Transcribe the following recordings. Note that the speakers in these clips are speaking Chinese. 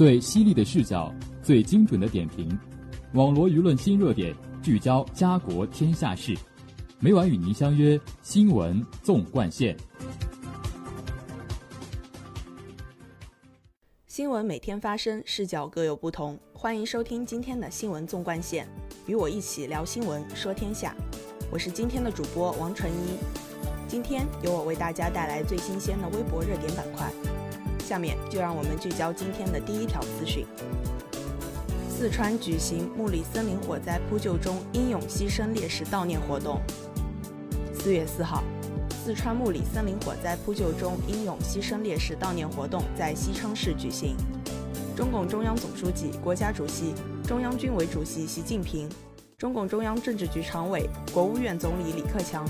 最犀利的视角，最精准的点评，网罗舆论新热点，聚焦家国天下事。每晚与您相约《新闻纵贯线》。新闻每天发生，视角各有不同。欢迎收听今天的《新闻纵贯线》，与我一起聊新闻，说天下。我是今天的主播王纯一。今天由我为大家带来最新鲜的微博热点板块。下面就让我们聚焦今天的第一条资讯：四川举行木里森林火灾扑救中英勇牺牲烈士悼念活动。四月四号，四川木里森林火灾扑救中英勇牺牲烈士悼念活动在西昌市举行。中共中央总书记、国家主席、中央军委主席习近平，中共中央政治局常委、国务院总理李克强，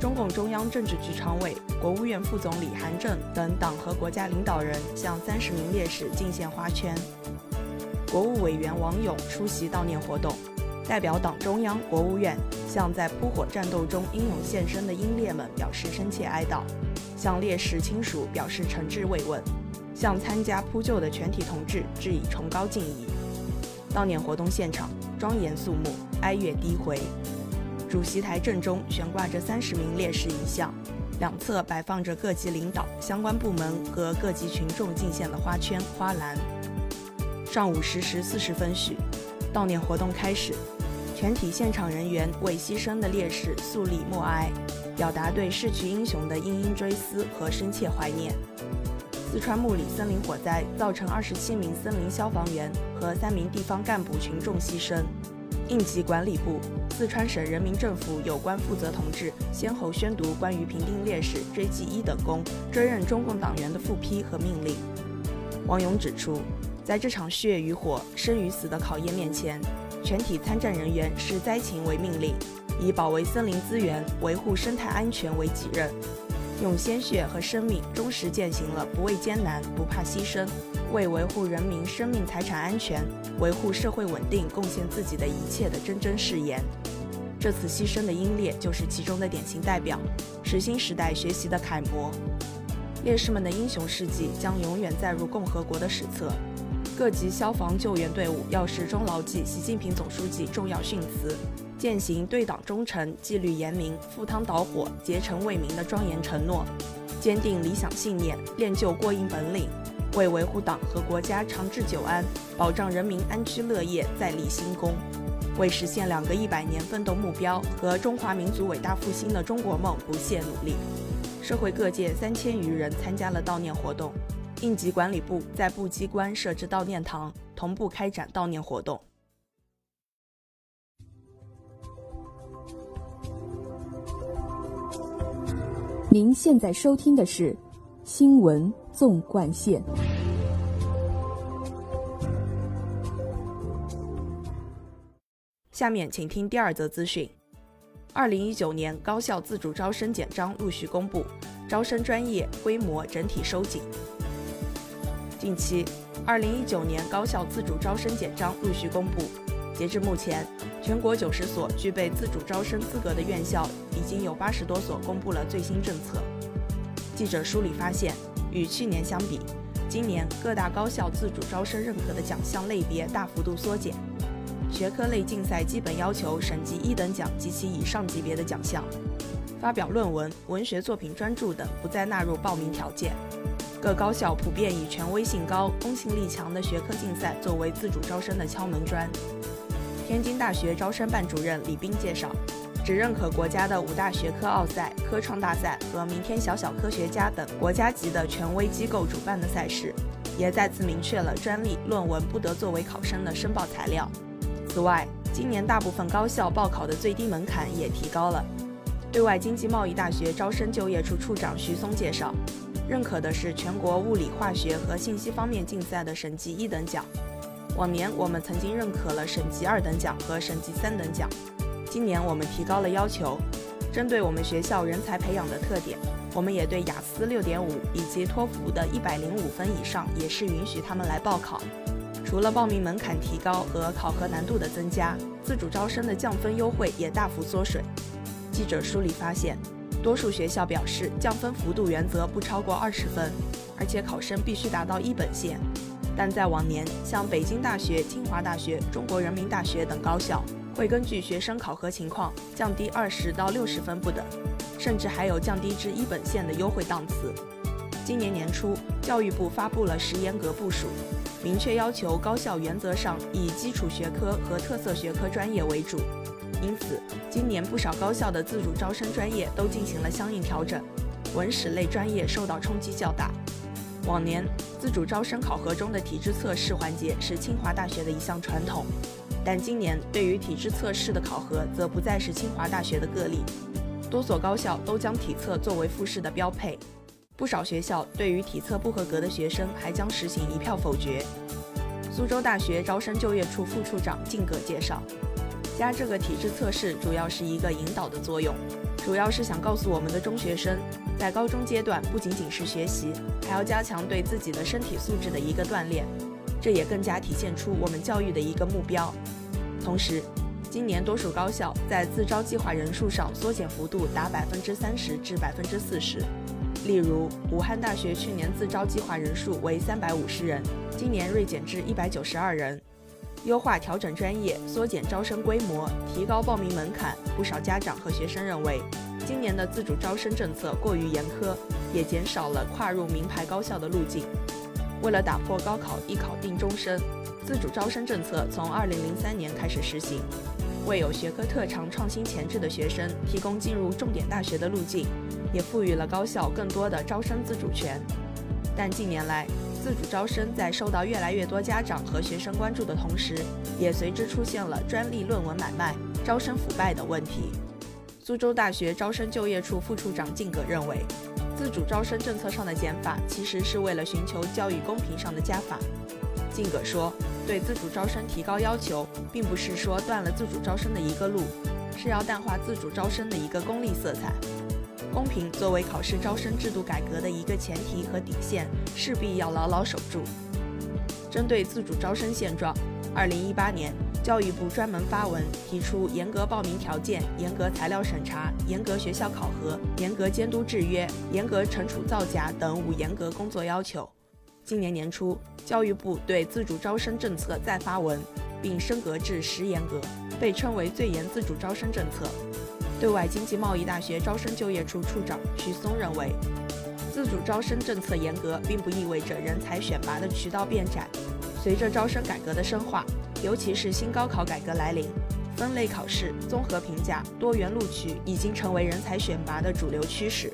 中共中央政治局常委、国务院副总理韩正等党和国家领导人向三十名烈士敬献花圈。国务委员王勇出席悼念活动。代表党中央、国务院向在扑火战斗中英勇献身的英烈们表示深切哀悼，向烈士亲属表示诚挚慰问，向参加扑救的全体同志致以崇高敬意。悼念活动现场庄严肃穆，哀乐低回。主席台正中悬挂着三十名烈士遗像，两侧摆放着各级领导、相关部门和各级群众敬献的花圈、花篮。上午十时四十分许，悼念活动开始。全体现场人员为牺牲的烈士肃立默哀，表达对逝去英雄的殷殷追思和深切怀念。四川木里森林火灾造成二十七名森林消防员和三名地方干部群众牺牲。应急管理部、四川省人民政府有关负责同志先后宣读关于评定烈士、追记一等功、追认中共党员的复批和命令。王勇指出，在这场血与火、生与死的考验面前。全体参战人员视灾情为命令，以保卫森林资源、维护生态安全为己任，用鲜血和生命忠实践行了不畏艰难、不怕牺牲，为维护人民生命财产安全、维护社会稳定贡献自己的一切的铮铮誓言。这次牺牲的英烈就是其中的典型代表，是新时代学习的楷模。烈士们的英雄事迹将永远载入共和国的史册。各级消防救援队伍要始终牢记习近平总书记重要训词，践行对党忠诚、纪律严明、赴汤蹈火、竭诚为民的庄严承诺，坚定理想信念，练就过硬本领，为维护党和国家长治久安、保障人民安居乐业再立新功，为实现两个一百年奋斗目标和中华民族伟大复兴的中国梦不懈努力。社会各界三千余人参加了悼念活动。应急管理部在部机关设置悼念堂，同步开展悼念活动。您现在收听的是《新闻纵贯线》。下面请听第二则资讯：二零一九年高校自主招生简章陆续公布，招生专业规模整体收紧。近期，二零一九年高校自主招生简章陆续公布。截至目前，全国九十所具备自主招生资格的院校，已经有八十多所公布了最新政策。记者梳理发现，与去年相比，今年各大高校自主招生认可的奖项类别大幅度缩减，学科类竞赛基本要求省级一等奖及其以上级别的奖项，发表论文、文学作品专著等不再纳入报名条件。各高校普遍以权威性高、公信力强的学科竞赛作为自主招生的敲门砖。天津大学招生办主任李斌介绍，只认可国家的五大学科奥赛、科创大赛和明天小小科学家等国家级的权威机构主办的赛事，也再次明确了专利、论文不得作为考生的申报材料。此外，今年大部分高校报考的最低门槛也提高了。对外经济贸易大学招生就业处处长徐松介绍。认可的是全国物理、化学和信息方面竞赛的省级一等奖。往年我们曾经认可了省级二等奖和省级三等奖，今年我们提高了要求。针对我们学校人才培养的特点，我们也对雅思六点五以及托福的一百零五分以上也是允许他们来报考。除了报名门槛提高和考核难度的增加，自主招生的降分优惠也大幅缩水。记者梳理发现。多数学校表示，降分幅度原则不超过二十分，而且考生必须达到一本线。但在往年，像北京大学、清华大学、中国人民大学等高校会根据学生考核情况降低二十到六十分不等，甚至还有降低至一本线的优惠档次。今年年初，教育部发布了十严格部署，明确要求高校原则上以基础学科和特色学科专业为主。因此，今年不少高校的自主招生专业都进行了相应调整，文史类专业受到冲击较大。往年自主招生考核中的体质测试环节是清华大学的一项传统，但今年对于体质测试的考核则不再是清华大学的个例，多所高校都将体测作为复试的标配，不少学校对于体测不合格的学生还将实行一票否决。苏州大学招生就业处副处长靳格介绍。加这个体质测试主要是一个引导的作用，主要是想告诉我们的中学生，在高中阶段不仅仅是学习，还要加强对自己的身体素质的一个锻炼，这也更加体现出我们教育的一个目标。同时，今年多数高校在自招计划人数上缩减幅度达百分之三十至百分之四十，例如武汉大学去年自招计划人数为三百五十人，今年锐减至一百九十二人。优化调整专业，缩减招生规模，提高报名门槛。不少家长和学生认为，今年的自主招生政策过于严苛，也减少了跨入名牌高校的路径。为了打破高考一考定终身，自主招生政策从2003年开始实行，为有学科特长、创新潜质的学生提供进入重点大学的路径，也赋予了高校更多的招生自主权。但近年来，自主招生在受到越来越多家长和学生关注的同时，也随之出现了专利论文买卖、招生腐败等问题。苏州大学招生就业处副处长靳葛认为，自主招生政策上的减法其实是为了寻求教育公平上的加法。靳葛说，对自主招生提高要求，并不是说断了自主招生的一个路，是要淡化自主招生的一个功利色彩。公平作为考试招生制度改革的一个前提和底线，势必要牢牢守住。针对自主招生现状，二零一八年教育部专门发文提出严格报名条件、严格材料审查、严格学校考核、严格监督制约、严格惩处造假等五严格工作要求。今年年初，教育部对自主招生政策再发文，并升格至十严格，被称为最严自主招生政策。对外经济贸易大学招生就业处处长徐松认为，自主招生政策严格，并不意味着人才选拔的渠道变窄。随着招生改革的深化，尤其是新高考改革来临，分类考试、综合评价、多元录取已经成为人才选拔的主流趋势。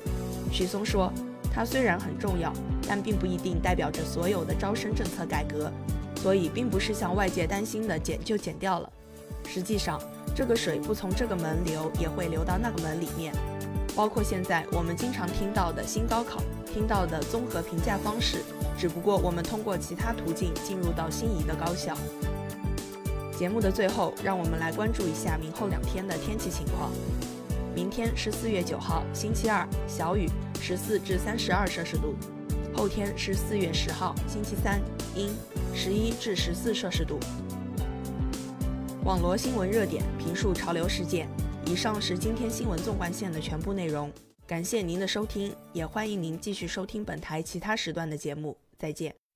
徐松说，它虽然很重要，但并不一定代表着所有的招生政策改革，所以并不是像外界担心的减就减掉了。实际上，这个水不从这个门流，也会流到那个门里面。包括现在我们经常听到的新高考，听到的综合评价方式，只不过我们通过其他途径进入到心仪的高校。节目的最后，让我们来关注一下明后两天的天气情况。明天是四月九号，星期二，小雨，十四至三十二摄氏度；后天是四月十号，星期三，阴，十一至十四摄氏度。网罗新闻热点，评述潮流事件。以上是今天新闻纵贯线的全部内容。感谢您的收听，也欢迎您继续收听本台其他时段的节目。再见。